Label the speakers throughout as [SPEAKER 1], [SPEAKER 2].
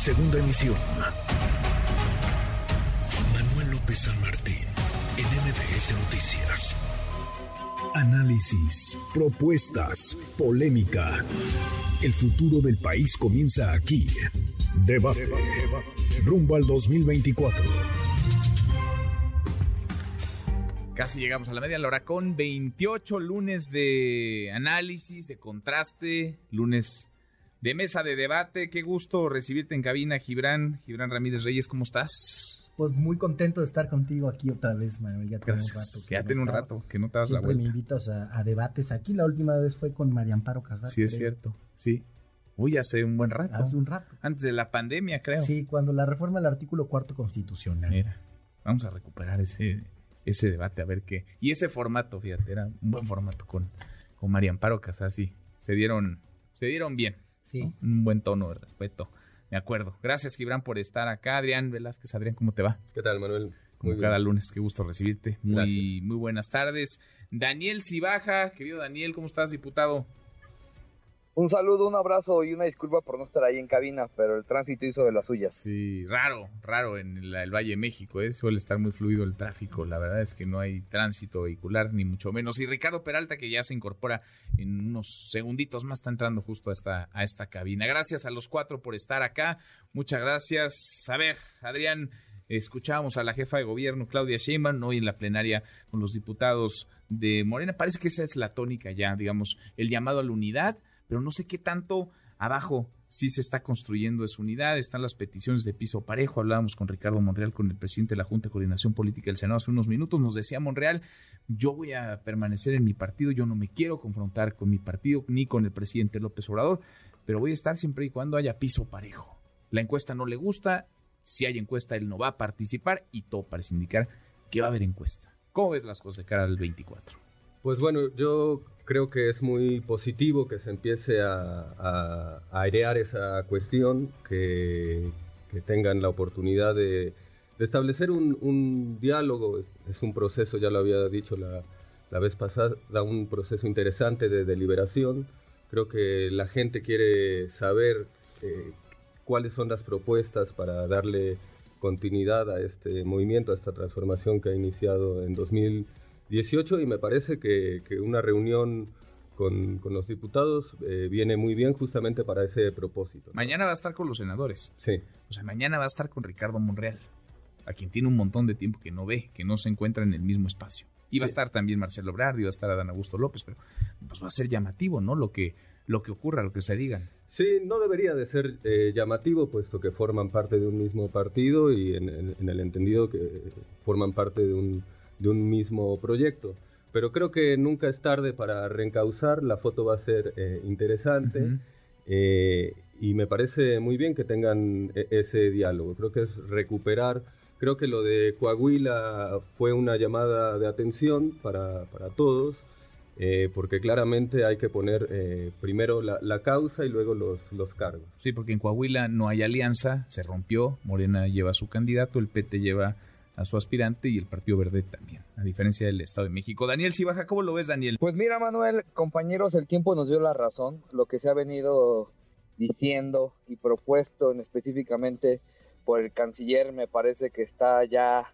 [SPEAKER 1] Segunda emisión. Manuel López San Martín, en MBS Noticias. Análisis, propuestas, polémica. El futuro del país comienza aquí. Debate. Rumbo al 2024.
[SPEAKER 2] Casi llegamos a la media hora con 28 lunes de análisis, de contraste, lunes de mesa de debate. Qué gusto recibirte en cabina, Gibran. Gibran Ramírez Reyes, ¿cómo estás?
[SPEAKER 3] Pues muy contento de estar contigo aquí otra vez, Manuel. Ya tiene un rato.
[SPEAKER 2] ya tiene un rato que no te das la vuelta.
[SPEAKER 3] me invitas a, debates aquí. La última vez fue con María Amparo Casar.
[SPEAKER 2] Sí, es cierto. Sí. Uy, hace un buen rato.
[SPEAKER 3] Hace un rato.
[SPEAKER 2] Antes de la pandemia, creo.
[SPEAKER 3] Sí, cuando la reforma del artículo cuarto constitucional.
[SPEAKER 2] Mira, vamos a recuperar ese ese debate, a ver qué. Y ese formato, fíjate, era un buen formato con, con María Amparo Casas, sí. Se dieron, se dieron bien.
[SPEAKER 3] Sí.
[SPEAKER 2] Un buen tono de respeto. De acuerdo. Gracias, Gibran, por estar acá. Adrián Velázquez, Adrián, ¿cómo te va?
[SPEAKER 4] ¿Qué tal, Manuel?
[SPEAKER 2] Muy cada lunes, qué gusto recibirte. Muy, muy buenas tardes. Daniel Cibaja, querido Daniel, ¿cómo estás, diputado?
[SPEAKER 5] Un saludo, un abrazo y una disculpa por no estar ahí en cabina, pero el tránsito hizo de las suyas.
[SPEAKER 2] Sí, raro, raro en el, Valle de México, ¿eh? suele estar muy fluido el tráfico. La verdad es que no hay tránsito vehicular, ni mucho menos. Y Ricardo Peralta, que ya se incorpora en unos segunditos más, está entrando justo a esta, a esta cabina. Gracias a los cuatro por estar acá. Muchas gracias. A ver, Adrián, escuchábamos a la jefa de gobierno, Claudia Sheinbaum, hoy en la plenaria con los diputados de Morena. Parece que esa es la tónica ya, digamos, el llamado a la unidad pero no sé qué tanto abajo sí se está construyendo esa unidad, están las peticiones de piso parejo, hablábamos con Ricardo Monreal, con el presidente de la Junta de Coordinación Política del Senado hace unos minutos, nos decía Monreal, yo voy a permanecer en mi partido, yo no me quiero confrontar con mi partido ni con el presidente López Obrador, pero voy a estar siempre y cuando haya piso parejo. La encuesta no le gusta, si hay encuesta él no va a participar y todo parece indicar que va a haber encuesta. ¿Cómo ves las cosas de cara al 24?
[SPEAKER 4] Pues bueno, yo creo que es muy positivo que se empiece a, airear esa cuestión, que, tengan la oportunidad de, establecer un, diálogo. Es un proceso, ya lo había dicho la, vez pasada, un proceso interesante de deliberación. Creo que la gente quiere saber eh, cuáles son las propuestas para darle continuidad a este movimiento, a esta transformación que ha iniciado en 2020 18 y me parece que, una reunión con, los diputados eh, viene muy bien justamente para ese propósito.
[SPEAKER 2] Mañana va a estar con los senadores.
[SPEAKER 4] Sí.
[SPEAKER 2] O sea, mañana va a estar con Ricardo Monreal, a quien tiene un montón de tiempo que no ve, que no se encuentra en el mismo espacio. Y va a estar también Marcelo Obrador, y va a estar Adán Augusto López, pero pues va a ser llamativo, ¿no? Lo que, lo que ocurra, lo que se digan.
[SPEAKER 4] Sí, no debería de ser eh, llamativo, puesto que forman parte de un mismo partido y en el entendido que forman parte de un de un mismo proyecto. Pero creo que nunca es tarde para reencauzar, la foto va a ser eh, interesante eh, y me parece muy bien que tengan e-, ese diálogo. Creo que es recuperar, creo que lo de Coahuila fue una llamada de atención para, para todos. Eh, porque claramente hay que poner primero la, la, causa y luego los, los cargos.
[SPEAKER 2] Sí, porque en Coahuila no hay alianza, se rompió, Morena lleva a su candidato, el PT lleva a su aspirante y el Partido Verde también, a diferencia del Estado de México. Daniel Cibaja, ¿cómo lo ves, Daniel?
[SPEAKER 5] Pues mira, Manuel, compañeros, el tiempo nos dio la razón. Lo que se ha venido diciendo y propuesto en específicamente por el canciller me parece que está ya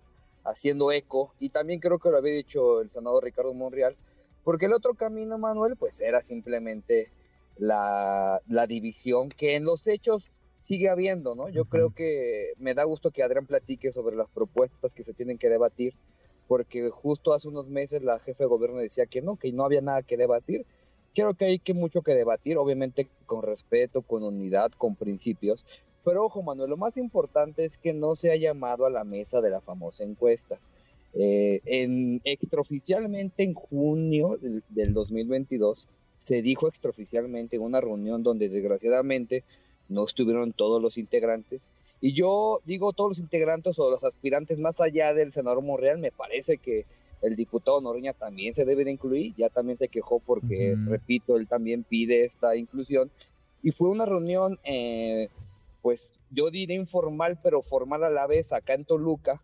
[SPEAKER 5] haciendo eco y también creo que lo había dicho el senador Ricardo Monreal, porque el otro camino, Manuel, pues era simplemente la, la división que en los hechos sigue habiendo, ¿no? Yo creo que me da gusto que Adrián platique sobre las propuestas que se tienen que debatir, porque justo hace unos meses la jefe de gobierno decía que no, que no había nada que debatir. Creo que hay que mucho que debatir, obviamente con respeto, con unidad, con principios. Pero ojo, Manuel, lo más importante es que no se ha llamado a la mesa de la famosa encuesta. Eh, en, extraoficialmente en junio del, del 2022 se dijo extraoficialmente en una reunión donde desgraciadamente no estuvieron todos los integrantes. Y yo digo todos los integrantes o los aspirantes más allá del senador Monreal, me parece que el diputado Noroña también se debe de incluir, ya también se quejó porque, repito, él también pide esta inclusión. Y fue una reunión, eh, pues yo diré informal, pero formal a la vez, acá en Toluca,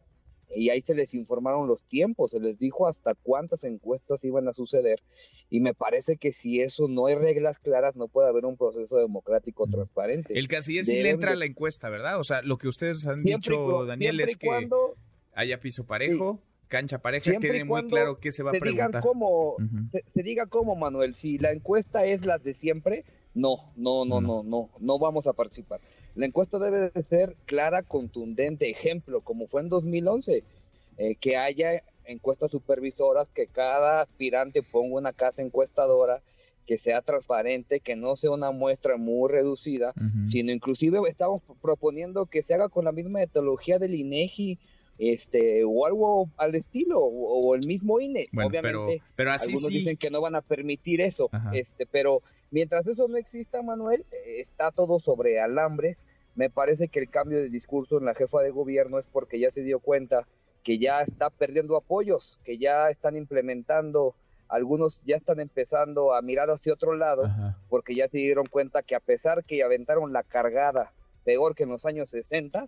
[SPEAKER 5] y ahí se les informaron los tiempos, se les dijo hasta cuántas encuestas iban a suceder y me parece que si eso no hay reglas claras no puede haber un proceso democrático transparente.
[SPEAKER 2] El canciller sí le entra a la encuesta, ¿verdad? O sea, lo que ustedes han dicho, Daniel, es que haya piso parejo. cancha pareja, quede muy claro qué se va a preguntar.
[SPEAKER 5] cómo, se, diga cómo, Manuel, si la encuesta es la de siempre, no, no, no, no, no, no vamos a participar. La encuesta debe de ser clara, contundente, ejemplo, como fue en 2011, eh, que haya encuestas supervisoras, que cada aspirante ponga una casa encuestadora, que sea transparente, que no sea una muestra muy reducida, sino inclusive estamos proponiendo que se haga con la misma metodología del INEGI, este o algo al estilo o, el mismo INE obviamente.
[SPEAKER 2] pero, así
[SPEAKER 5] algunos dicen que no van a permitir eso este pero mientras eso no exista Manuel eh, está todo sobre alambres me parece que el cambio de discurso en la jefa de gobierno es porque ya se dio cuenta que ya está perdiendo apoyos que ya están implementando algunos ya están empezando a mirar hacia otro lado porque ya se dieron cuenta que a pesar que aventaron la cargada peor que en los años 60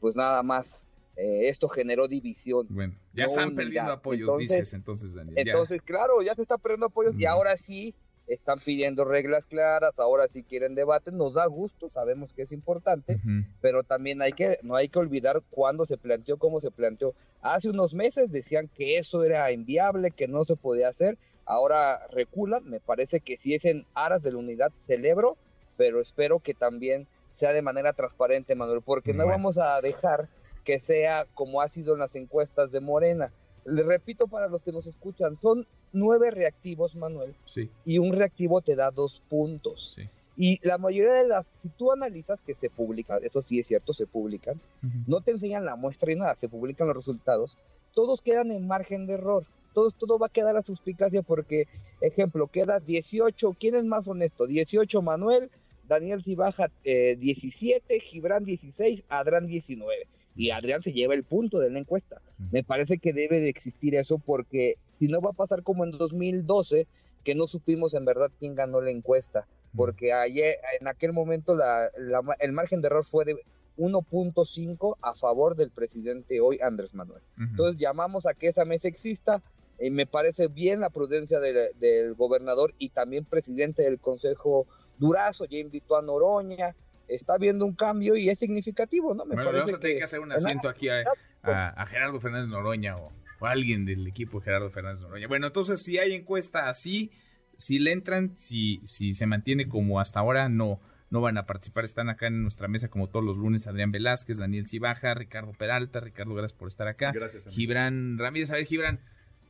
[SPEAKER 5] pues nada más eh, esto generó división.
[SPEAKER 2] Bueno, ya están perdiendo apoyos, dices entonces, Daniel.
[SPEAKER 5] Entonces, claro, ya se está perdiendo apoyos y ahora sí están pidiendo reglas claras, ahora sí quieren debate, nos da gusto, sabemos que es importante, pero también hay que, no hay que olvidar cuándo se planteó, cómo se planteó. Hace unos meses decían que eso era inviable, que no se podía hacer, ahora reculan, me parece que si es en aras de la unidad, celebro, pero espero que también sea de manera transparente, Manuel, porque no vamos a dejar que sea como ha sido en las encuestas de Morena. Le repito para los que nos escuchan, son nueve reactivos, Manuel,
[SPEAKER 2] sí.
[SPEAKER 5] y un reactivo te da dos puntos.
[SPEAKER 2] Sí.
[SPEAKER 5] Y la mayoría de las, si tú analizas que se publican, eso sí es cierto, se publican, no te enseñan la muestra y nada, se publican los resultados, todos quedan en margen de error. Todo, todo va a quedar a suspicacia porque, ejemplo, queda 18, ¿quién es más honesto? 18 Manuel, Daniel Cibaja eh, 17, Gibran 16, Adrián 19 y Adrián se lleva el punto de la encuesta. Me parece que debe de existir eso porque si no va a pasar como en 2012, que no supimos en verdad quién ganó la encuesta, porque ayer, en aquel momento la, el margen de error fue de 1.5 a favor del presidente hoy, Andrés Manuel. Entonces llamamos a que esa mesa exista. Y me parece bien la prudencia del gobernador y también presidente del Consejo Durazo, ya invitó a Noroña, está viendo un cambio y es significativo, ¿no?
[SPEAKER 2] Me parece vamos a tener que, hacer un asiento aquí a, Gerardo Fernández Noroña o, alguien del equipo de Gerardo Fernández Noroña. Bueno, entonces si hay encuesta así, si le entran, si, si se mantiene como hasta ahora, no, no van a participar. Están acá en nuestra mesa como todos los lunes Adrián Velázquez, Daniel Cibaja, Ricardo Peralta. Ricardo, gracias por estar acá.
[SPEAKER 4] Gracias.
[SPEAKER 2] Gibran Ramírez, a ver, Gibran.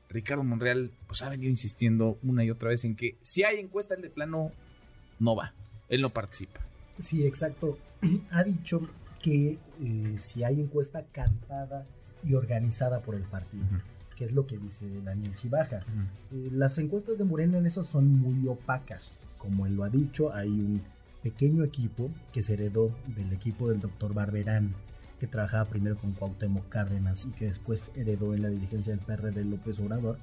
[SPEAKER 2] Ricardo Monreal, pues ha venido insistiendo una y otra vez en que si hay encuesta, el de plano no va. Él no participa.
[SPEAKER 3] Sí, exacto. Ha dicho que eh, si hay encuesta cantada y organizada por el partido, que es lo que dice Daniel Cibaja. Eh, las encuestas de Morena en eso son muy opacas. Como él lo ha dicho, hay un pequeño equipo que se heredó del equipo del doctor Barberán, que trabajaba primero con Cuauhtémoc Cárdenas y que después heredó en la dirigencia del PRD López Obrador,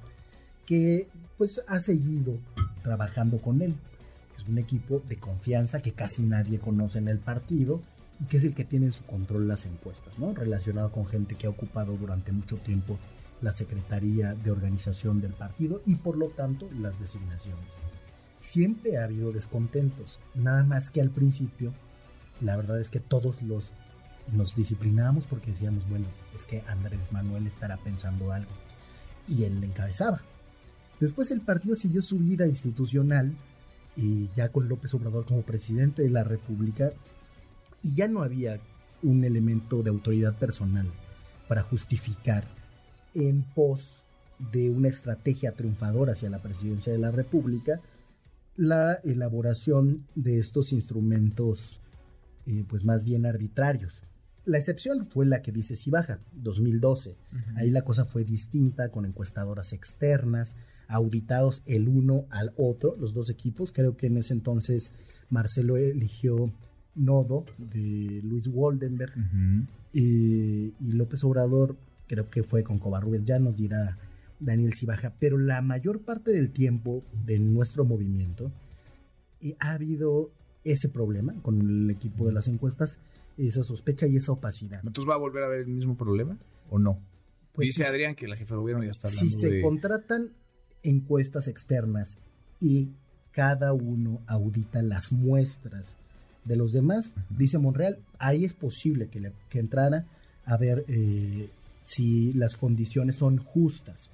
[SPEAKER 3] que pues ha seguido trabajando con él un equipo de confianza que casi nadie conoce en el partido y que es el que tiene en su control las encuestas, ¿no? Relacionado con gente que ha ocupado durante mucho tiempo la Secretaría de Organización del partido y por lo tanto las designaciones. Siempre ha habido descontentos, nada más que al principio, la verdad es que todos los nos disciplinamos porque decíamos, bueno, es que Andrés Manuel estará pensando algo. Y él le encabezaba. Después el partido siguió su vida institucional y ya con López Obrador como presidente de la República, y ya no había un elemento de autoridad personal para justificar en pos de una estrategia triunfadora hacia la presidencia de la República la elaboración de estos instrumentos eh, pues más bien arbitrarios. La excepción fue la que dice si baja, 2012. Ahí la cosa fue distinta con encuestadoras externas, auditados el uno al otro, los dos equipos. Creo que en ese entonces Marcelo eligió Nodo de Luis Waldenberg y, López Obrador creo que fue con Covarrubias, ya nos dirá Daniel Cibaja, pero la mayor parte del tiempo de nuestro movimiento eh, ha habido ese problema con el equipo de las encuestas, esa sospecha y esa opacidad.
[SPEAKER 2] ¿Entonces va a volver a haber el mismo problema o no? Pues Dice Adrián que la jefa de gobierno ya está hablando
[SPEAKER 3] Si se contratan encuestas externas y cada uno audita las muestras de los demás, dice Monreal, ahí es posible que, le, que entrara a ver eh, si las condiciones son justas.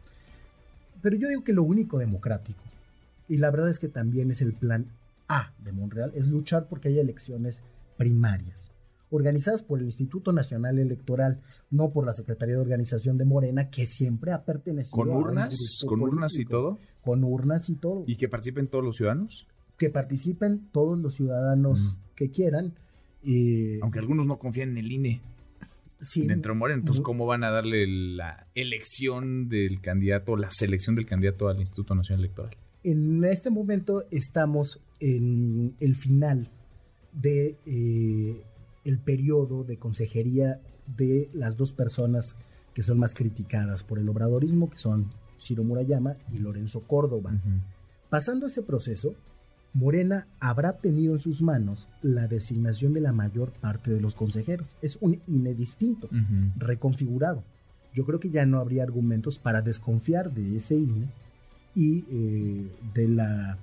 [SPEAKER 3] Pero yo digo que lo único democrático, y la verdad es que también es el plan A de Monreal, es luchar porque haya elecciones primarias organizadas por el Instituto Nacional Electoral, no por la Secretaría de Organización de Morena, que siempre ha pertenecido
[SPEAKER 2] ¿Con urnas? ¿Con urnas y todo?
[SPEAKER 3] Con urnas y todo.
[SPEAKER 2] ¿Y que participen todos los ciudadanos?
[SPEAKER 3] Que participen todos los ciudadanos que quieran.
[SPEAKER 2] Eh, Aunque algunos no confían en el INE. Sí, dentro de Morena, entonces, ¿cómo van a darle la elección del candidato, la selección del candidato al Instituto Nacional Electoral?
[SPEAKER 3] En este momento estamos en el final de eh, el periodo de consejería de las dos personas que son más criticadas por el obradorismo, que son Ciro Murayama y Lorenzo Córdoba. Pasando ese proceso, Morena habrá tenido en sus manos la designación de la mayor parte de los consejeros. Es un INE distinto, reconfigurado. Yo creo que ya no habría argumentos para desconfiar de ese INE y eh, de la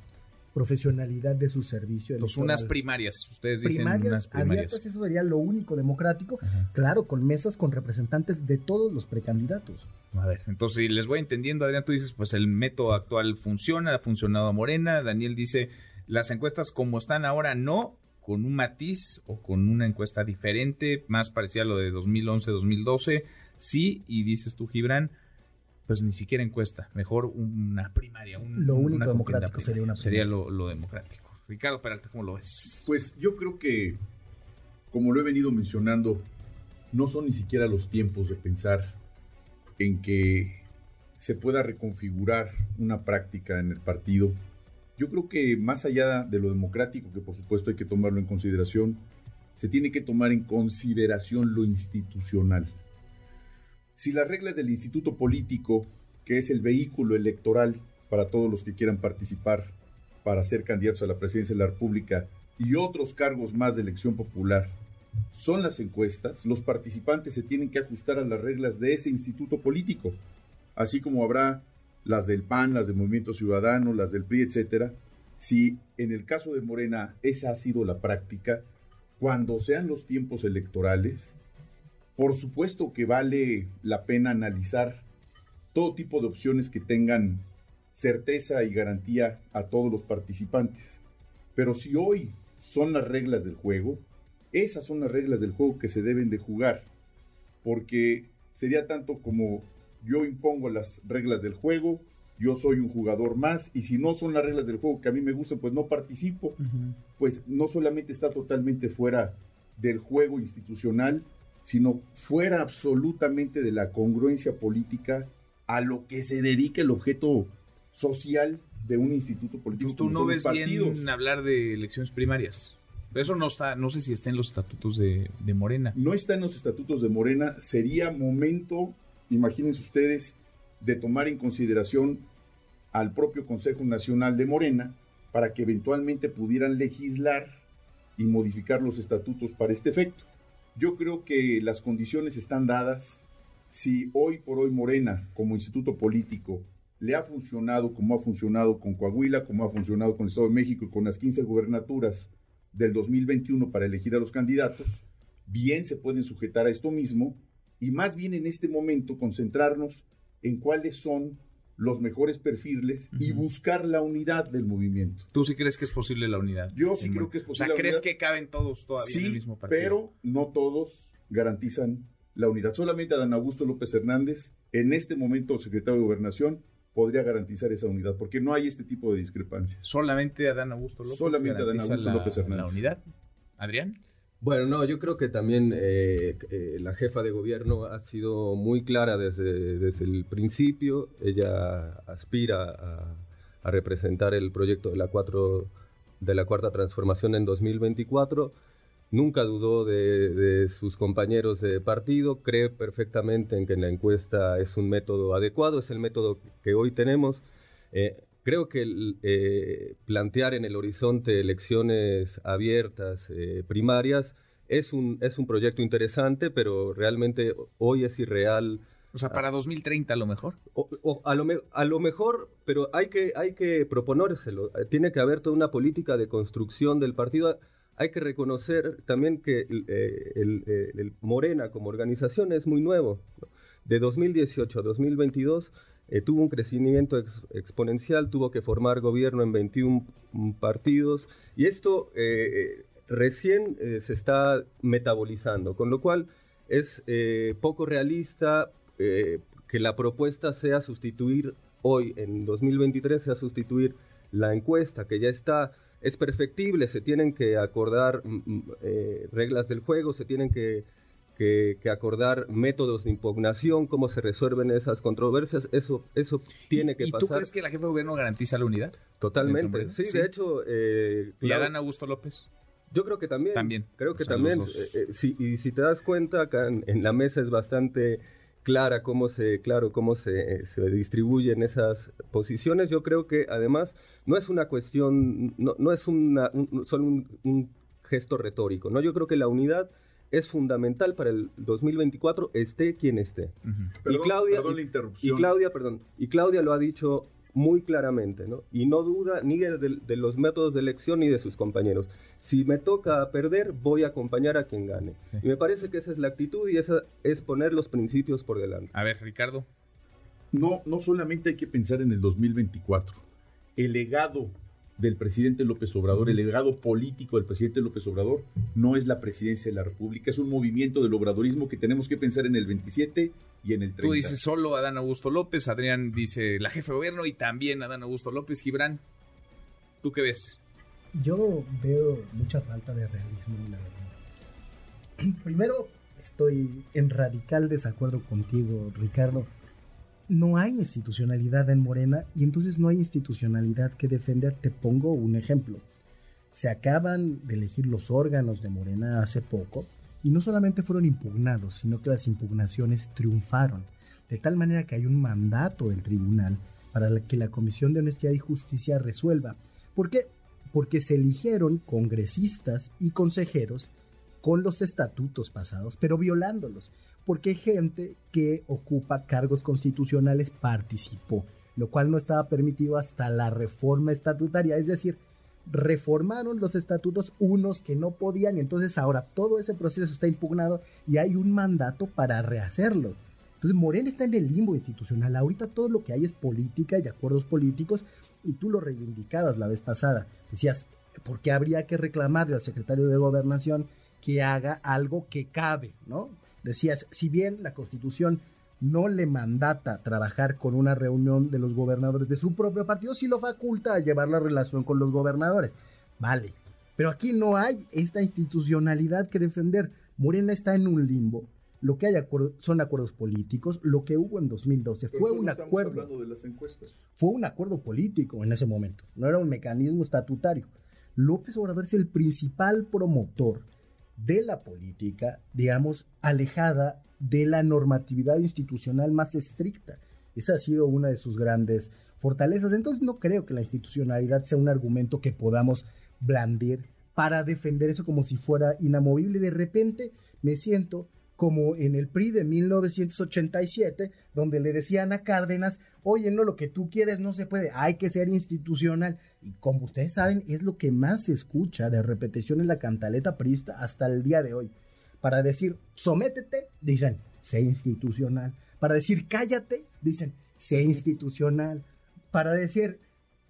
[SPEAKER 3] profesionalidad de su servicio.
[SPEAKER 2] Entonces, unas primarias, ustedes dicen unas primarias.
[SPEAKER 3] eso sería lo único democrático, claro, con mesas con representantes de todos los precandidatos.
[SPEAKER 2] A ver, entonces, si les voy entendiendo, Adrián, tú dices, pues el método actual funciona, ha funcionado a Morena, Daniel dice, las encuestas como están ahora no, con un matiz o con una encuesta diferente, más parecida a lo de 2011-2012, sí, y dices tú, Gibran, pues ni siquiera encuesta, mejor una primaria. Un,
[SPEAKER 3] lo único democrático sería una
[SPEAKER 2] Sería lo, democrático. Ricardo Peralta, ¿cómo lo ves?
[SPEAKER 6] Pues yo creo que, como lo he venido mencionando, no son ni siquiera los tiempos de pensar en que se pueda reconfigurar una práctica en el partido. Yo creo que más allá de lo democrático, que por supuesto hay que tomarlo en consideración, se tiene que tomar en consideración lo institucional. Si las reglas del instituto político, que es el vehículo electoral para todos los que quieran participar para ser candidatos a la presidencia de la República y otros cargos más de elección popular, son las encuestas, los participantes se tienen que ajustar a las reglas de ese instituto político, así como habrá las del PAN, las del Movimiento Ciudadano, las del PRI, etcétera. Si en el caso de Morena esa ha sido la práctica, cuando sean los tiempos electorales, por supuesto que vale la pena analizar todo tipo de opciones que tengan certeza y garantía a todos los participantes. Pero si hoy son las reglas del juego, esas son las reglas del juego que se deben de jugar. Porque sería tanto como yo impongo las reglas del juego, yo soy un jugador más, y si no son las reglas del juego que a mí me gustan, pues no participo. Pues no solamente está totalmente fuera del juego institucional, sino fuera absolutamente de la congruencia política a lo que se dedica el objeto social de un instituto político.
[SPEAKER 2] tú no ves bien hablar de elecciones primarias. Eso no está, no sé si está en los estatutos de, de, Morena.
[SPEAKER 6] No está en los estatutos de Morena. Sería momento, imagínense ustedes, de tomar en consideración al propio Consejo Nacional de Morena para que eventualmente pudieran legislar y modificar los estatutos para este efecto. Yo creo que las condiciones están dadas. Si hoy por hoy Morena, como instituto político, le ha funcionado como ha funcionado con Coahuila, como ha funcionado con el Estado de México y con las 15 gubernaturas del 2021 para elegir a los candidatos, bien se pueden sujetar a esto mismo y más bien en este momento concentrarnos en cuáles son los mejores perfiles y buscar la unidad del movimiento.
[SPEAKER 2] ¿Tú sí crees que es posible la unidad?
[SPEAKER 6] Yo sí creo que es posible.
[SPEAKER 2] O sea, ¿crees que caben todos todavía en el mismo partido?
[SPEAKER 6] Pero no todos garantizan la unidad. Solamente Adán Augusto López Hernández, en este momento secretario de Gobernación, podría garantizar esa unidad, porque no hay este tipo de discrepancias.
[SPEAKER 2] Solamente Adán Augusto López
[SPEAKER 6] Solamente Adán Augusto López Hernández.
[SPEAKER 2] La unidad. Adrián.
[SPEAKER 4] Bueno, no, yo creo que también eh, eh, la jefa de gobierno ha sido muy clara desde, desde el principio. Ella aspira a, representar el proyecto de la, cuatro, de la cuarta transformación en 2024. Nunca dudó de, sus compañeros de partido, cree perfectamente en que la encuesta es un método adecuado, es el método que hoy tenemos. Eh, creo que plantear en el horizonte elecciones abiertas, primarias, es un, es un proyecto interesante, pero realmente hoy es irreal
[SPEAKER 2] O sea, para 2030 a lo mejor.
[SPEAKER 4] O, a, lo a, lo mejor, pero hay que, hay que proponérselo. Eh, tiene que haber toda una política de construcción del partido. Hay que reconocer también que eh, el, Morena como organización es muy nuevo. De 2018 a 2022 eh, tuvo un crecimiento exponencial, tuvo que formar gobierno en 21 partidos y esto recién se está metabolizando, con lo cual es poco realista eh, que la propuesta sea sustituir hoy, en 2023, sea sustituir la encuesta, que ya está, es perfectible, se tienen que acordar mm, mm, eh, reglas del juego, se tienen que, que, acordar métodos de impugnación, cómo se resuelven esas controversias, eso, eso tiene que pasar.
[SPEAKER 2] ¿Y tú crees que la jefa de gobierno garantiza la unidad?
[SPEAKER 4] Totalmente, sí, de hecho...
[SPEAKER 2] Eh, ¿Y Adán Augusto López?
[SPEAKER 4] Yo creo que también.
[SPEAKER 2] También.
[SPEAKER 4] Creo que también. y si te das cuenta, acá en la mesa es bastante clara cómo se, claro, cómo se, se, distribuyen esas posiciones. Yo creo que además no es una cuestión, no, no es una, un, solo un, gesto retórico, ¿no? Yo creo que la unidad es fundamental para el 2024, esté quien esté.
[SPEAKER 6] y Claudia, y,
[SPEAKER 4] Claudia, perdón, y Claudia lo ha dicho muy claramente, ¿no? Y no duda ni de, los métodos de elección ni de sus compañeros. Si me toca perder, voy a acompañar a quien gane. Y me parece que esa es la actitud y esa es poner los principios por delante.
[SPEAKER 2] A ver, Ricardo.
[SPEAKER 6] No, no solamente hay que pensar en el 2024. El legado del presidente López Obrador, el legado político del presidente López Obrador, no es la presidencia de la República, es un movimiento del obradorismo que tenemos que pensar en el 27 y en el 30.
[SPEAKER 2] Tú dices solo Adán Augusto López, Adrián dice la jefe de gobierno y también Adán Augusto López, Gibran. ¿Tú qué ves?
[SPEAKER 3] Yo veo mucha falta de realismo, la verdad. Primero, estoy en radical desacuerdo contigo, Ricardo no hay institucionalidad en Morena y entonces no hay institucionalidad que defender. Te pongo un ejemplo. Se acaban de elegir los órganos de Morena hace poco y no solamente fueron impugnados, sino que las impugnaciones triunfaron. De tal manera que hay un mandato del tribunal para que la Comisión de Honestidad y Justicia resuelva. ¿Por qué? Porque se eligieron congresistas y consejeros con los estatutos pasados, pero violándolos porque gente que ocupa cargos constitucionales participó, lo cual no estaba permitido hasta la reforma estatutaria, es decir, reformaron los estatutos unos que no podían y entonces ahora todo ese proceso está impugnado y hay un mandato para rehacerlo. Entonces Morena está en el limbo institucional. Ahorita todo lo que hay es política y acuerdos políticos y tú lo reivindicabas la vez pasada. Decías, ¿por qué habría que reclamarle al secretario de gobernación que haga algo que cabe, ¿no? Decías, si bien la Constitución no le mandata trabajar con una reunión de los gobernadores de su propio partido, sí lo faculta a llevar la relación con los gobernadores. Vale, pero aquí no hay esta institucionalidad que defender. Morena está en un limbo. Lo que hay son acuerdos políticos. Lo que hubo en 2012 fue un acuerdo.
[SPEAKER 6] De las encuestas.
[SPEAKER 3] Fue un acuerdo político en ese momento. No era un mecanismo estatutario. López Obrador es el principal promotor de la política, digamos, alejada de la normatividad institucional más estricta. Esa ha sido una de sus grandes fortalezas. Entonces no creo que la institucionalidad sea un argumento que podamos blandir para defender eso como si fuera inamovible. De repente me siento como en el PRI de 1987, donde le decían a Cárdenas, oye, no, lo que tú quieres no se puede, hay que ser institucional. Y como ustedes saben, es lo que más se escucha de repetición en la cantaleta prista hasta el día de hoy. Para decir, sométete, dicen, sé institucional. Para decir, cállate, dicen, sé institucional. Para decir,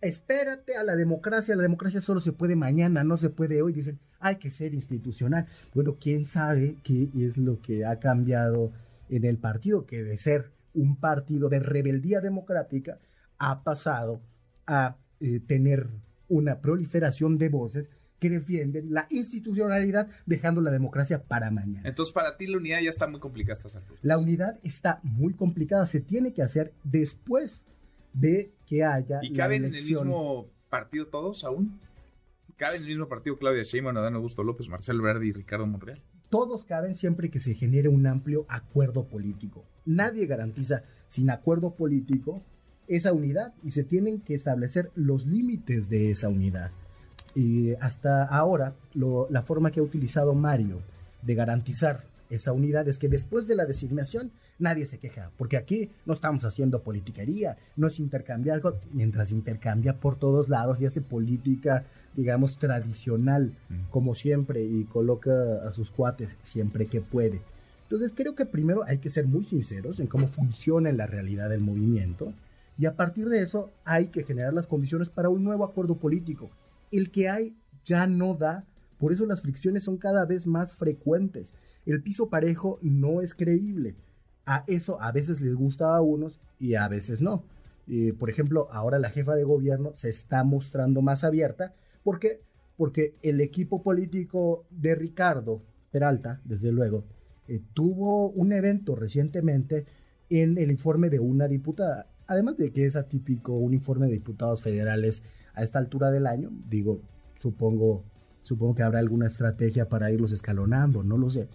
[SPEAKER 3] espérate a la democracia, la democracia solo se puede mañana, no se puede hoy, dicen, hay que ser institucional. Bueno, quién sabe qué es lo que ha cambiado en el partido, que de ser un partido de rebeldía democrática ha pasado a eh, tener una proliferación de voces que defienden la institucionalidad dejando la democracia para mañana.
[SPEAKER 2] Entonces, para ti la unidad ya está muy complicada
[SPEAKER 3] La unidad está muy complicada, se tiene que hacer después de que haya
[SPEAKER 2] ¿Y caben en el mismo partido todos aún? ¿Cabe en el mismo partido Claudia Sheinbaum, Adán Augusto López, Marcelo Verdi y Ricardo Monreal?
[SPEAKER 3] Todos caben siempre que se genere un amplio acuerdo político. Nadie garantiza sin acuerdo político esa unidad y se tienen que establecer los límites de esa unidad. Y hasta ahora, la forma que ha utilizado Mario de garantizar esa unidad es que después de la designación nadie se queja, porque aquí no estamos haciendo politiquería, no es intercambiar, mientras intercambia por todos lados y hace política, digamos, tradicional, mm. como siempre, y coloca a sus cuates siempre que puede. Entonces creo que primero hay que ser muy sinceros en cómo funciona en la realidad del movimiento, y a partir de eso hay que generar las condiciones para un nuevo acuerdo político. El que hay ya no da por eso las fricciones son cada vez más frecuentes. El piso parejo no es creíble. A eso a veces les gusta a unos y a veces no. por ejemplo, ahora la jefa de gobierno se está mostrando más abierta. ¿Por qué? Porque el equipo político de Ricardo Peralta, desde luego, eh, tuvo un evento recientemente en el informe de una diputada. Además de que es atípico un informe de diputados federales a esta altura del año, digo, supongo Supongo que habrá alguna estrategia para irlos escalonando, no lo sé.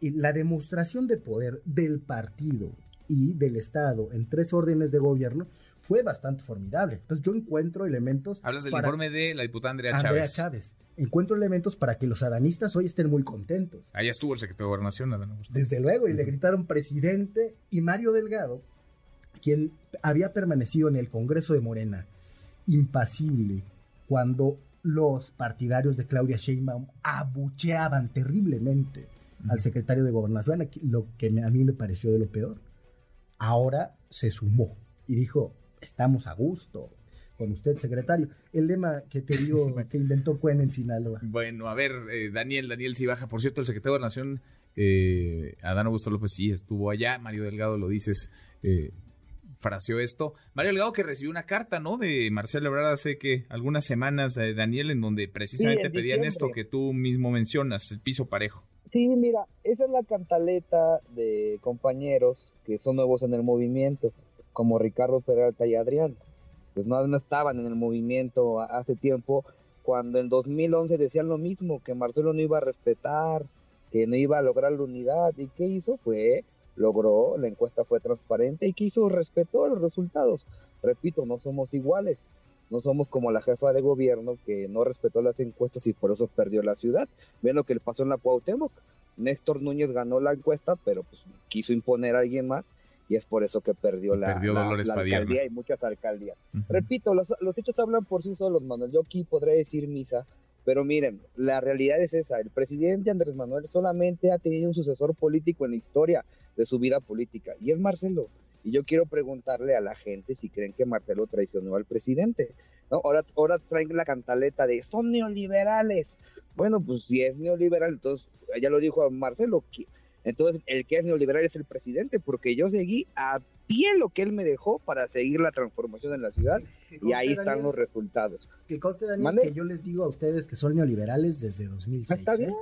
[SPEAKER 3] Y la demostración de poder del partido y del Estado en tres órdenes de gobierno fue bastante formidable. Entonces yo encuentro elementos...
[SPEAKER 2] Hablas del informe de la diputada Andrea, Andrea Chávez.
[SPEAKER 3] Encuentro elementos para que los adanistas hoy estén muy contentos.
[SPEAKER 2] Allá estuvo el secretario de Gobernación, Adán
[SPEAKER 3] Desde luego, y le gritaron presidente y Mario Delgado, quien había permanecido en el Congreso de Morena, impasible, cuando los partidarios de Claudia Sheinbaum abucheaban terriblemente al secretario de Gobernación, lo que a mí me pareció de lo peor. Ahora se sumó y dijo, estamos a gusto con usted, secretario. El lema que te digo que inventó Cuen en Sinaloa.
[SPEAKER 2] Bueno, a ver, eh, Daniel, Daniel baja Por cierto, el secretario de Gobernación, eh, Adán Augusto López, sí estuvo allá. Mario Delgado lo dices, eh, fraseó esto. Mario Delgado que recibió una carta, ¿no? De Marcelo Ebrard hace que algunas semanas, eh, Daniel, en donde precisamente pedían esto que tú mismo mencionas, el piso parejo.
[SPEAKER 5] Sí, mira, esa es la cantaleta de compañeros que son nuevos en el movimiento, como Ricardo Peralta y Adrián. Pues no, no estaban en el movimiento hace tiempo, cuando en 2011 decían lo mismo, que Marcelo no iba a respetar, que no iba a lograr la unidad. ¿Y qué hizo? Fue logró, la encuesta fue transparente y quiso respetó los resultados. Repito, no somos iguales, no somos como la jefa de gobierno que no respetó las encuestas y por eso perdió la ciudad. Ven lo que le pasó en la Cuauhtémoc. Néstor Núñez ganó la encuesta, pero pues quiso imponer a alguien más y es por eso que perdió la, alcaldía y muchas alcaldías. Repito, los, los, hechos hablan por sí solos, Manuel. Yo aquí podré decir misa, pero miren, la realidad es esa. El presidente Andrés Manuel solamente ha tenido un sucesor político en la historia de su vida política, y es Marcelo. Y yo quiero preguntarle a la gente si creen que Marcelo traicionó al presidente. ¿no? Ahora, ahora traen la cantaleta de son neoliberales. Bueno, pues si es neoliberal, entonces ya lo dijo Marcelo. Entonces el que es neoliberal es el presidente, porque yo seguí a pie lo que él me dejó para seguir la transformación en la ciudad y ahí están los resultados.
[SPEAKER 3] Que conste, Daniel, que yo les digo a ustedes que son neoliberales desde 2006.
[SPEAKER 5] Está bien.
[SPEAKER 3] ¿eh?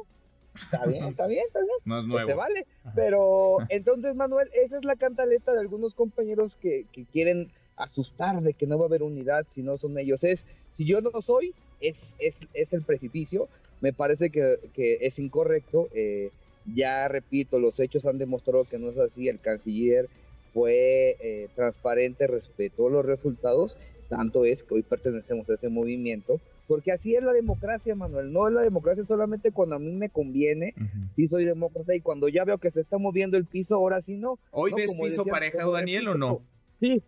[SPEAKER 5] Está bien, está bien, está bien.
[SPEAKER 2] No es nuevo.
[SPEAKER 5] Te vale. Pero entonces, Manuel, esa es la cantaleta de algunos compañeros que, que, quieren asustar de que no va a haber unidad si no son ellos. Es, si yo no soy, es, es, es el precipicio. Me parece que, que es incorrecto. Eh, ya repito, los hechos han demostrado que no es así. El canciller fue eh, transparente, respetó los resultados. Tanto es que hoy pertenecemos a ese movimiento porque así es la democracia, Manuel. No es la democracia solamente cuando a mí me conviene, sí soy demócrata, y cuando ya veo que se está moviendo el piso, ahora sí no.
[SPEAKER 2] ¿Hoy ves piso parejado, Daniel, o no?
[SPEAKER 5] Sí.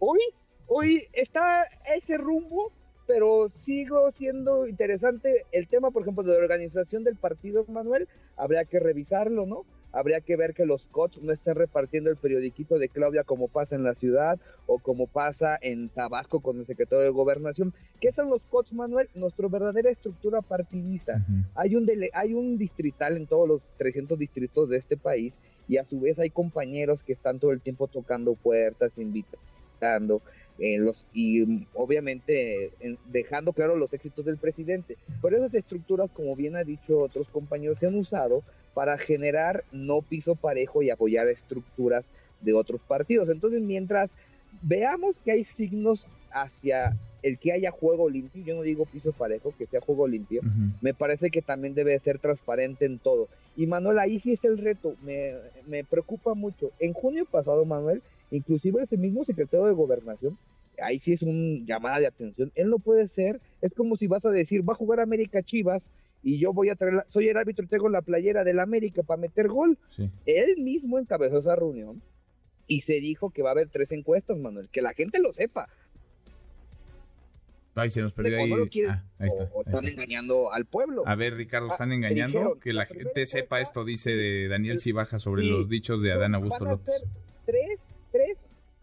[SPEAKER 5] Hoy, hoy está ese rumbo, pero sigo siendo interesante el tema, por ejemplo, de la organización del partido, Manuel. Habría que revisarlo, ¿no? Habría que ver que los coach no estén repartiendo el periodiquito de Claudia como pasa en la ciudad o como pasa en Tabasco con el secretario de Gobernación. ¿Qué son los coach, Manuel? Nuestra verdadera estructura partidista. hay, un hay un distrital en todos los 300 distritos de este país y a su vez hay compañeros que están todo el tiempo tocando puertas, invitando. Eh, los, y obviamente dejando claro los éxitos del presidente. Por esas estructuras, como bien ha dicho otros compañeros, se han usado para generar no piso parejo y apoyar estructuras de otros partidos. Entonces, mientras veamos que hay signos hacia el que haya juego limpio, yo no digo piso parejo, que sea juego limpio, me parece que también debe ser transparente en todo. Y Manuel, ahí sí es el reto, me, me preocupa mucho. En junio pasado, Manuel, inclusive ese mismo secretario de gobernación, ahí sí es una llamada de atención, él no puede ser, es como si vas a decir, va a jugar América Chivas y yo voy a traer, soy el árbitro y traigo la playera del América para meter gol. Él mismo encabezó esa reunión y se dijo que va a haber tres encuestas, Manuel, que la gente lo sepa.
[SPEAKER 2] Ay, se nos perdió ahí.
[SPEAKER 5] Ah, o, están engañando al pueblo.
[SPEAKER 2] A ver, Ricardo, están ah, engañando. que la, gente sepa esto, dice de Daniel Cibaja sobre los dichos de Adán Augusto López.
[SPEAKER 5] tres,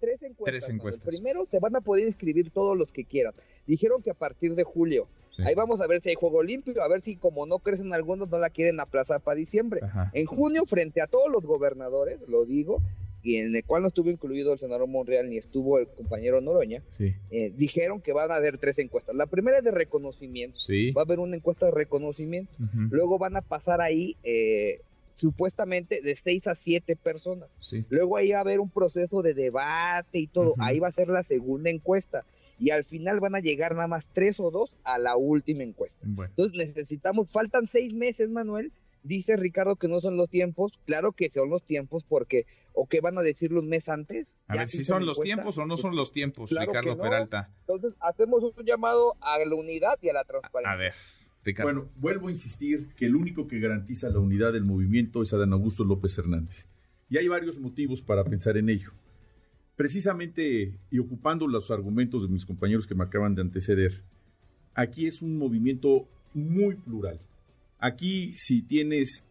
[SPEAKER 5] tres, encuestas. Tres encuestas. Primero se van a poder inscribir todos los que quieran. Dijeron que a partir de julio. Ahí vamos a ver si hay juego limpio, a ver si como no crecen algunos no la quieren aplazar para diciembre. En junio, frente a todos los gobernadores, lo digo, y en el cual no estuvo incluido el senador Monreal ni estuvo el compañero Noroña, eh, dijeron que van a haber tres encuestas. La primera es de reconocimiento. Va a haber una encuesta de reconocimiento. Luego van a pasar ahí eh, supuestamente de seis a siete personas. Luego ahí va a haber un proceso de debate y todo. Ahí va a ser la segunda encuesta. Y al final van a llegar nada más tres o dos a la última encuesta. Entonces necesitamos, faltan seis meses, Manuel, Dice Ricardo que no son los tiempos, claro que son los tiempos porque, o que van a decirlo un mes antes.
[SPEAKER 2] A ver si son los tiempos o no son los tiempos, Ricardo Peralta.
[SPEAKER 5] Entonces hacemos un llamado a la unidad y a la transparencia.
[SPEAKER 2] A ver.
[SPEAKER 6] Bueno, vuelvo a insistir que el único que garantiza la unidad del movimiento es Adán Augusto López Hernández. Y hay varios motivos para pensar en ello. Precisamente, y ocupando los argumentos de mis compañeros que me acaban de anteceder, aquí es un movimiento muy plural. Aquí, si tienes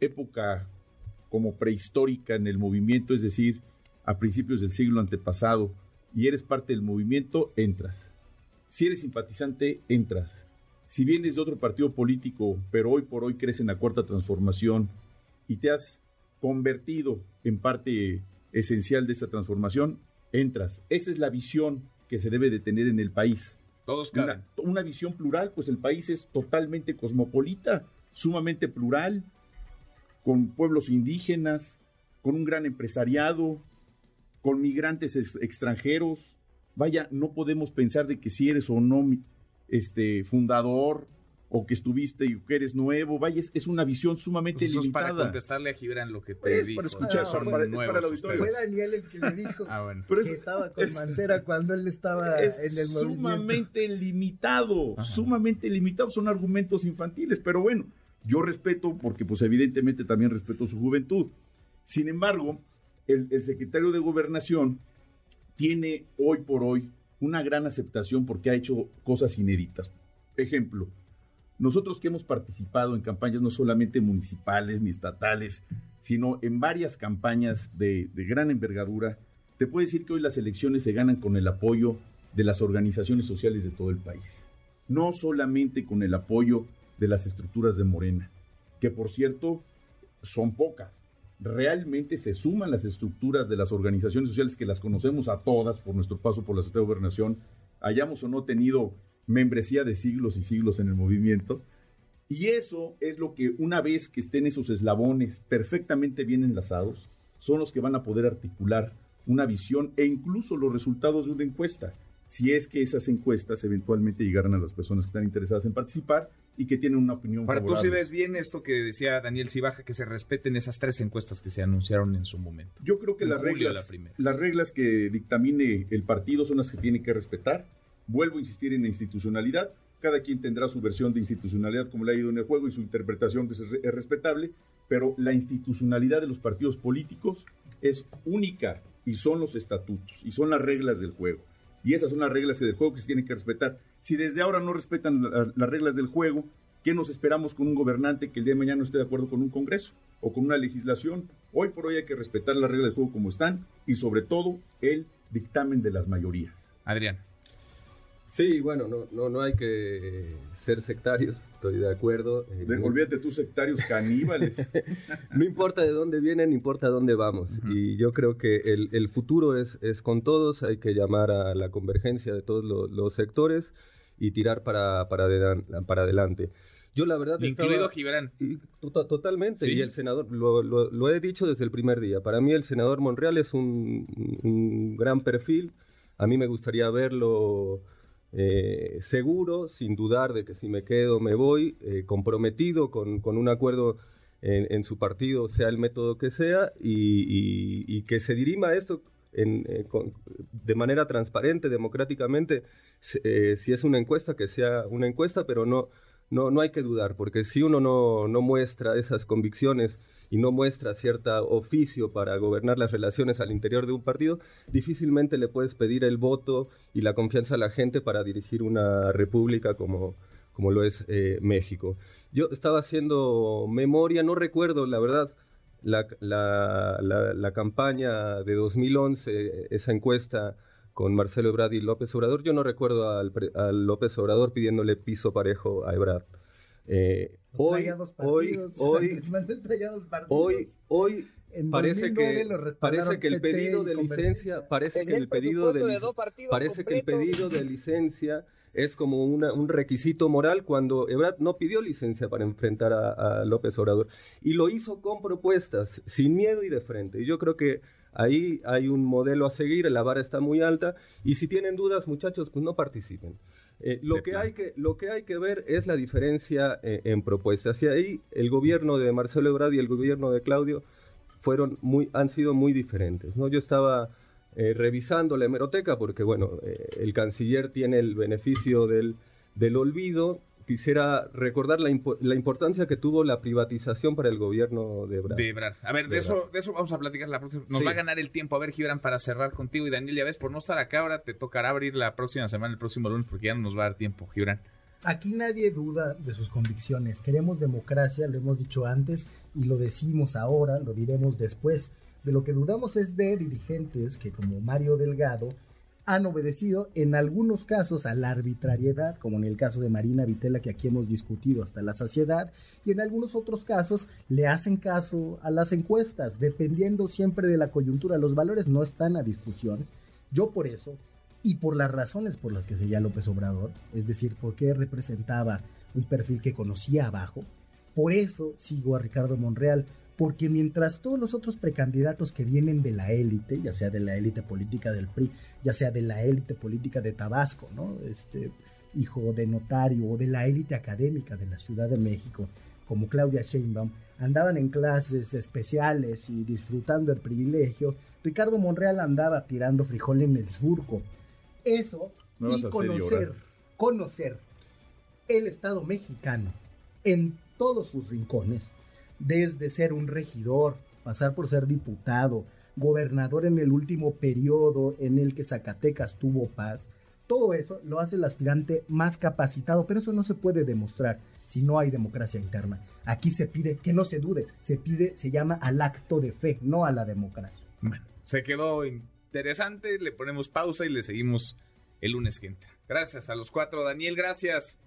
[SPEAKER 6] época como prehistórica en el movimiento, es decir, a principios del siglo antepasado, y eres parte del movimiento, entras. Si eres simpatizante, entras. Si vienes de otro partido político, pero hoy por hoy crees en la cuarta transformación y te has convertido en parte esencial de esa transformación, entras. Esa es la visión que se debe de tener en el país.
[SPEAKER 2] Todos
[SPEAKER 6] una, una, visión plural, pues el país es totalmente cosmopolita, sumamente plural, con pueblos indígenas, con un gran empresariado, con migrantes extranjeros. Vaya, no podemos pensar de que si eres o no este fundador o que estuviste y que eres nuevo, vaya, es, una visión sumamente pues limitada.
[SPEAKER 2] para contestarle a Gibran lo que te
[SPEAKER 6] es para escuchar, son para, el auditorio.
[SPEAKER 3] Fue Daniel el que le dijo ah, que estaba con Mancera cuando él estaba en el movimiento.
[SPEAKER 6] Sumamente limitado, sumamente limitado, son argumentos infantiles, pero bueno, yo respeto porque pues evidentemente también respeto su juventud. Sin embargo, el, el secretario de Gobernación tiene hoy por hoy una gran aceptación porque ha hecho cosas inéditas. Ejemplo, nosotros que hemos participado en campañas no solamente municipales ni estatales, sino en varias campañas de, gran envergadura, te puedo decir que hoy las elecciones se ganan con el apoyo de las organizaciones sociales de todo el país. No solamente con el apoyo de las estructuras de Morena, que por cierto son pocas. Realmente se suman las estructuras de las organizaciones sociales que las conocemos a todas por nuestro paso por la Secretaría de Gobernación, hayamos o no tenido membresía de siglos y siglos en el movimiento. Y eso es lo que una vez que estén esos eslabones perfectamente bien enlazados, son los que van a poder articular una visión e incluso los resultados de una encuesta, si es que esas encuestas eventualmente llegaran a las personas que están interesadas en participar y que tienen una opinión
[SPEAKER 2] Para tú si ves bien esto que decía Daniel Cibaja, que se respeten esas tres encuestas que se anunciaron en su momento.
[SPEAKER 6] Yo creo que las reglas, las reglas que dictamine el partido son las que tiene que respetar Vuelvo a insistir en la institucionalidad. Cada quien tendrá su versión de institucionalidad como le ha ido en el juego y su interpretación que es respetable, pero la institucionalidad de los partidos políticos es única y son los estatutos y son las reglas del juego. Y esas son las reglas del juego que se tienen que respetar. Si desde ahora no respetan las reglas del juego, ¿qué nos esperamos con un gobernante que el día de mañana no esté de acuerdo con un Congreso o con una legislación? Hoy por hoy hay que respetar las reglas del juego como están y sobre todo el dictamen de las mayorías.
[SPEAKER 2] Adrián.
[SPEAKER 4] Sí, bueno, no, no, no hay que ser sectarios, estoy de acuerdo.
[SPEAKER 6] Eh, de, tus sectarios caníbales.
[SPEAKER 4] no importa de dónde vienen, importa dónde vamos. Y yo creo que el, futuro es, es, con todos, hay que llamar a la convergencia de todos los, sectores y tirar para, para, para adelante. Yo la verdad...
[SPEAKER 2] Incluido Gibran.
[SPEAKER 4] Tota, totalmente, y el senador, lo, lo, he dicho desde el primer día, para mí el senador Monreal es un, un gran perfil, a mí me gustaría verlo eh, seguro, sin dudar de que si me quedo me voy, eh, comprometido con, un acuerdo en, su partido, sea el método que sea, y, que se dirima esto eh, de manera transparente, democráticamente, si es una encuesta, que sea una encuesta, pero no, no, no hay que dudar, porque si uno no, no muestra esas convicciones y no muestra cierto oficio para gobernar las relaciones al interior de un partido, difícilmente le puedes pedir el voto y la confianza a la gente para dirigir una república como, como lo es eh, México. Yo estaba haciendo memoria, no recuerdo, la verdad, la, la, la, campaña de 2011, esa encuesta con Marcelo Ebrard y López Obrador, yo no recuerdo al López Obrador pidiéndole piso parejo a Ebrard.
[SPEAKER 3] Eh, hoy, hoy, hoy,
[SPEAKER 4] hoy, hoy, parece que parece que el pedido de licencia parece que el pedido de, parece que el pedido de licencia es como una, un requisito moral cuando Ebrard no pidió licencia para enfrentar a, López Obrador. Y lo hizo con propuestas, sin miedo y de frente. Y yo creo que ahí hay un modelo a seguir, la vara está muy alta. Y si tienen dudas, muchachos, pues no participen. Eh, lo, que hay que, lo que hay que ver es la diferencia eh, en propuestas. Y ahí el gobierno de Marcelo Ebrard y el gobierno de Claudio fueron muy, han sido muy diferentes. ¿no? Yo estaba eh, revisando la hemeroteca porque, bueno, el canciller tiene el beneficio del, del olvido quisiera recordar la, la, importancia que tuvo la privatización para el gobierno de Ebrard.
[SPEAKER 2] A ver, de, eso, de eso vamos a platicar la próxima. Nos va a ganar el tiempo. A ver, Gibran, para cerrar contigo y Daniel, ya ves, por no estar acá ahora te tocará abrir la próxima semana, el próximo lunes, porque ya no nos va a dar tiempo, Gibran.
[SPEAKER 3] Aquí nadie duda de sus convicciones. Queremos democracia, lo hemos dicho antes y lo decimos ahora, lo diremos después. De lo que dudamos es de dirigentes que como Mario Delgado han obedecido en algunos casos a la arbitrariedad, como en el caso de Marina Vitela que aquí hemos discutido hasta la saciedad, y en algunos otros casos le hacen caso a las encuestas, dependiendo siempre de la coyuntura. Los valores no están a discusión. Yo por eso, y por las razones por las que seguía López Obrador, es decir, porque representaba un perfil que conocía abajo, por eso sigo a Ricardo Monreal, porque mientras todos los otros precandidatos que vienen de la élite, ya sea de la élite política del PRI, ya sea de la élite política de Tabasco, ¿no? Este hijo de notario o de la élite académica de la Ciudad de México, como Claudia Sheinbaum, andaban en clases especiales y disfrutando el privilegio, Ricardo Monreal andaba tirando frijol en el surco. Eso y conocer, conocer el Estado mexicano en todos sus rincones desde ser un regidor, pasar por ser diputado, gobernador en el último periodo en el que Zacatecas tuvo paz, todo eso lo hace el aspirante más capacitado, pero eso no se puede demostrar si no hay democracia interna. Aquí se pide que no se dude, se pide, se llama al acto de fe, no a la democracia.
[SPEAKER 2] Bueno, se quedó interesante, le ponemos pausa y le seguimos el lunes que. Gracias a los cuatro, Daniel, gracias.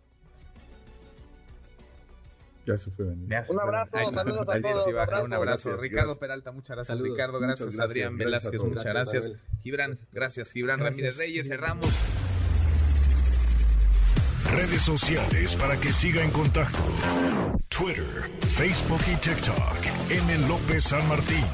[SPEAKER 6] Ya se fue
[SPEAKER 5] Un abrazo, saludos a todos.
[SPEAKER 2] un abrazo. Ricardo Peralta, muchas gracias. Ricardo, gracias. Adrián Velázquez, muchas gracias. Gibran, gracias. Gibran Ramírez Reyes, cerramos.
[SPEAKER 1] Redes sociales para que siga en contacto: Twitter, Facebook y TikTok. M. López San Martín.